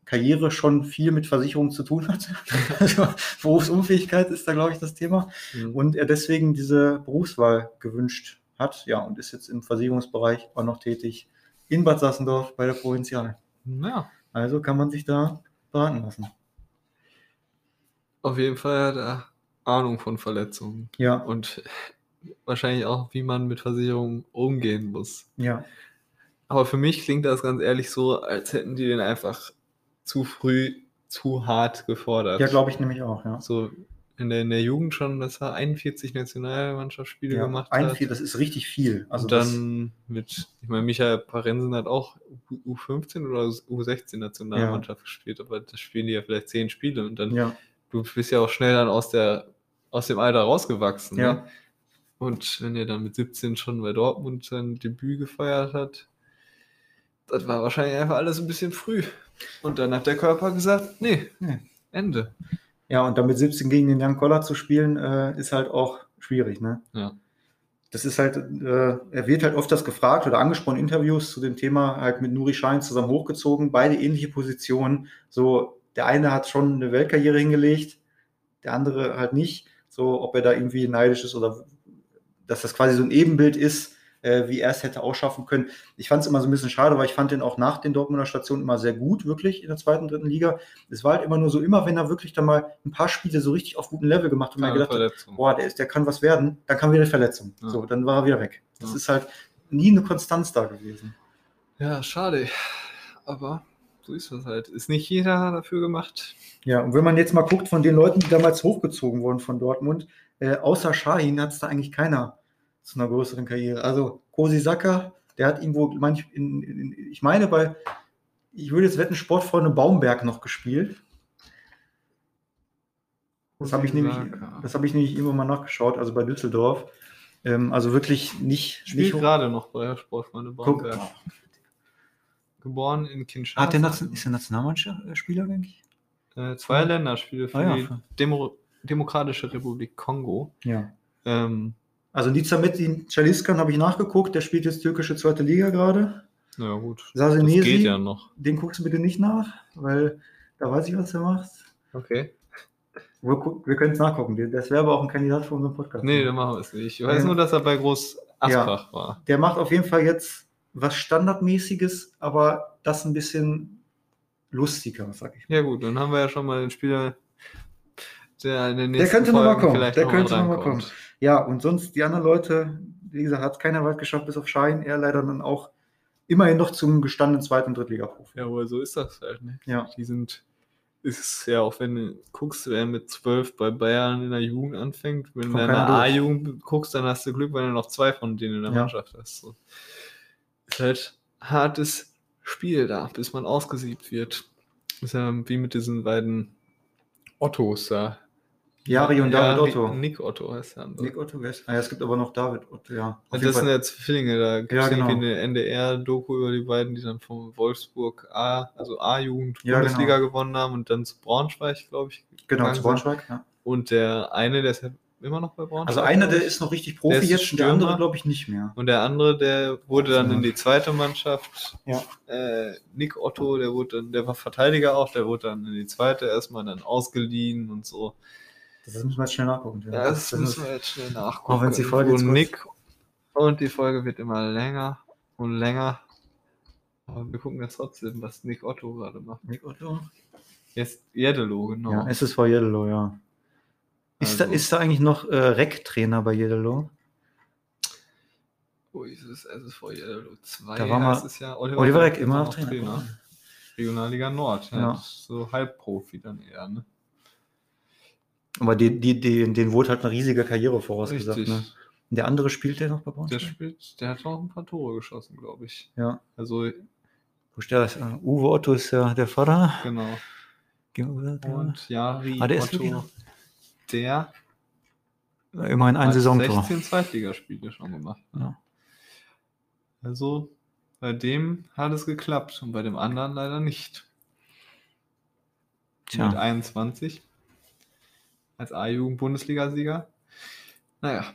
Karriere schon viel mit Versicherungen zu tun hat. also Berufsunfähigkeit ist da, glaube ich, das Thema. Mhm. Und er deswegen diese Berufswahl gewünscht hat, ja, und ist jetzt im Versicherungsbereich auch noch tätig in Bad Sassendorf bei der Provinzial. Ja, Also kann man sich da beraten lassen. auf jeden Fall hat er Ahnung von Verletzungen. Ja, Und wahrscheinlich auch, wie man mit Versicherungen umgehen muss. ja, Aber für mich klingt das ganz ehrlich so, als hätten die den einfach zu früh, zu hart gefordert. ja, glaube ich nämlich auch, ja. So in der, in der Jugend schon, dass er 41 Nationalmannschaftsspiele ja gemacht hat. vier, das ist richtig viel. Also und dann mit, ich meine, Michael Parensen hat auch U- U15 oder U16 Nationalmannschaft gespielt, aber das spielen die ja vielleicht zehn Spiele und dann, ja, du bist ja auch schnell dann aus der, aus dem Alter rausgewachsen. Ja. Ne? Und wenn er dann mit 17 schon bei Dortmund sein Debüt gefeiert hat, das war wahrscheinlich einfach alles ein bisschen früh. Und dann hat der Körper gesagt, nee, Nee. Ende. ja, und dann mit 17 gegen den Jan Koller zu spielen, äh, ist halt auch schwierig, ne? Ja. Das ist halt, äh, er wird halt oft das gefragt oder angesprochen in Interviews zu dem Thema, halt mit Nuri Schein zusammen hochgezogen, beide ähnliche Positionen. So, der eine hat schon eine Weltkarriere hingelegt, der andere halt nicht. So, ob er da irgendwie neidisch ist oder dass das quasi so ein Ebenbild ist, äh, wie er es hätte ausschaffen können. Ich fand es immer so ein bisschen schade, weil ich fand den auch nach den Dortmunder Stationen immer sehr gut, wirklich in der zweiten, dritten Liga. Es war halt immer nur so, immer wenn er wirklich dann mal ein paar Spiele so richtig auf gutem Level gemacht hat und man gedacht hat, Verletzung. boah, der, ist, der kann was werden, dann kam wieder eine Verletzung. Ja. So, dann war er wieder weg. Das Ja. ist halt nie eine Konstanz da gewesen. Ja, schade. Aber so ist das halt. Ist nicht jeder dafür gemacht. Ja, und wenn man jetzt mal guckt von den Leuten, die damals hochgezogen wurden von Dortmund, äh, außer Shahin hat es da eigentlich keiner zu einer größeren Karriere. Also Kosi Saka, der hat irgendwo, manch, in, in, ich meine bei, ich würde jetzt wetten, Sportfreunde Baumberg noch gespielt. Das habe ich nämlich, das habe ich nämlich irgendwann mal nachgeschaut, also bei Düsseldorf. Ähm, also wirklich nicht, Spielt nicht gerade noch bei Sportfreunde Guck, Bamberg. Geboren in Kinshasa. Hat der Nation, ist der Nationalmannschaftsspieler eigentlich? äh, zwei Länderspiele für Ah, ja. die Demo Demokratische Republik Kongo. Ja. Ähm, Also Nizamettin Chaliskan habe ich nachgeguckt, der spielt jetzt türkische zweite Liga gerade. naja, gut. Sasenesi, Das geht ja noch. den guckst du bitte nicht nach, weil da weiß ich, was er macht. Okay. Wir, wir können es nachgucken. Das wäre aber auch ein Kandidat für unseren Podcast. Nee, dann machen wir es nicht. Ich weiß Ja. nur, dass er bei Groß Asbach war. Der macht auf jeden Fall jetzt was Standardmäßiges, aber das ein bisschen lustiger, sag ich. Ja, gut, dann haben wir ja schon mal den Spieler, der Der könnte noch mal Folgen kommen. Der noch könnte mal noch mal drankommt. kommen. Ja, und sonst die anderen Leute, wie gesagt, hat es keiner weit geschafft, bis auf Schein. Er leider dann auch immerhin noch zum gestandenen zweiten Drittliga-Profi. Ja, aber so ist das halt. Ne? Ja. Die sind, ist ja auch, wenn du guckst, wer mit zwölf bei Bayern in der Jugend anfängt, wenn du in der. A-Jugend guckst, dann hast du Glück, wenn du noch zwei von denen in der Ja. Mannschaft hast. So. Ist halt hartes Spiel da, bis man ausgesiebt wird. Ist ja wie mit diesen beiden Ottos da. Jari und David Jari- Otto. Nick Otto heißt der andere. Nick Otto, wer ist- ah, ja, es gibt aber noch David Otto, ja. Das sind ja Zwillinge, da gibt es Ja, genau. eine NDR-Doku über die beiden, die dann von Wolfsburg A, also A-Jugend Ja, Bundesliga genau. gewonnen haben und dann zu Braunschweig, glaube ich. genau, zu. Braunschweig, ja. Und der eine, der ist ja immer noch bei Braunschweig. Also einer, der ist noch richtig Profi jetzt, und der andere Stürmer. glaube ich nicht mehr. Und der andere, der wurde dann Ja. in die zweite Mannschaft. Ja. Äh, Nick Otto, der wurde dann, der war Verteidiger auch, der wurde dann in die zweite erstmal dann ausgeliehen und so. Das müssen wir jetzt schnell nachgucken. Ja, das müssen wir jetzt schnell nachgucken. Auch wenn's die Folge und Nick und die Folge wird immer länger und länger. Aber wir gucken jetzt trotzdem, was Nick Otto gerade macht. Nick Otto? Jetzt Jeddelo, genau. Ja, SSV Jeddelo, ja. Ist, da, Also- ist da eigentlich noch äh, Rec-Trainer bei Jeddelo? Wo ist es? SSV Jeddelo 2 Da war mal heißt es ja. Oliver Reck ist immer noch Trainer. Regionalliga Nord, ja. Ja. Das So Halbprofi dann eher, ne? Aber die, die, die, denen wurde halt eine riesige Karriere vorausgesagt. Richtig. Ne? Der andere spielt der noch bei Der Braunschweig? spielt, der hat auch ein paar Tore geschossen, glaube ich. Ja. Also, Wo steht das? Äh, Uwe Otto ist ja der Vater. genau. Und Und Jari Ah, der ist Otto, noch- der immerhin ein Saisontor. 16 Zweitligaspiele schon gemacht. Ja. Also, bei dem hat es geklappt und bei dem anderen leider nicht. Tja. Mit 21 als A-Jugend-Bundesligasieger. Naja,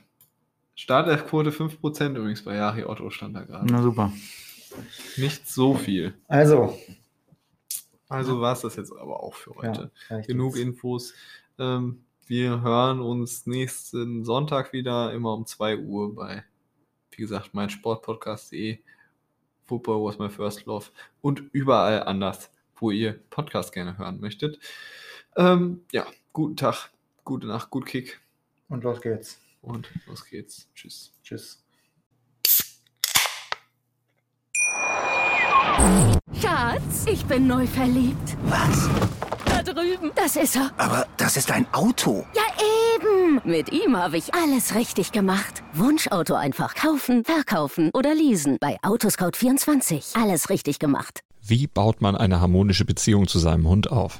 Startelfquote 5% übrigens bei Jari Otto stand da gerade. Na super. Nicht so viel. Also, Also war es das jetzt aber auch für heute. ja, Genug jetzt. Infos. Ähm, wir hören uns nächsten Sonntag wieder, immer um 2 Uhr bei, wie gesagt, mein Sportpodcast.de, Football was my first love und überall anders, wo ihr Podcast gerne hören möchtet. Ähm, ja, guten Tag, gute Nacht, gut Kick Und los geht's. und los geht's. Tschüss. Tschüss. Schatz, ich bin neu verliebt. Was? Da drüben. Das ist er. Aber das ist ein Auto. Ja, eben. Mit ihm habe ich alles richtig gemacht. Wunschauto einfach kaufen, verkaufen oder leasen. Bei Autoscout24. Alles richtig gemacht. Wie baut man eine harmonische Beziehung zu seinem Hund auf?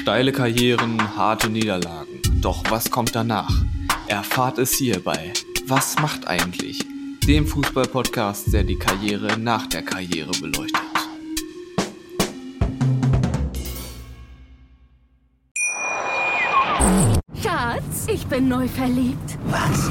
Steile Karrieren, harte Niederlagen. Doch was kommt danach? Erfahrt es hier bei Was macht eigentlich? Dem Fußball-Podcast, der die Karriere nach der Karriere beleuchtet. Schatz, ich bin neu verliebt. Was?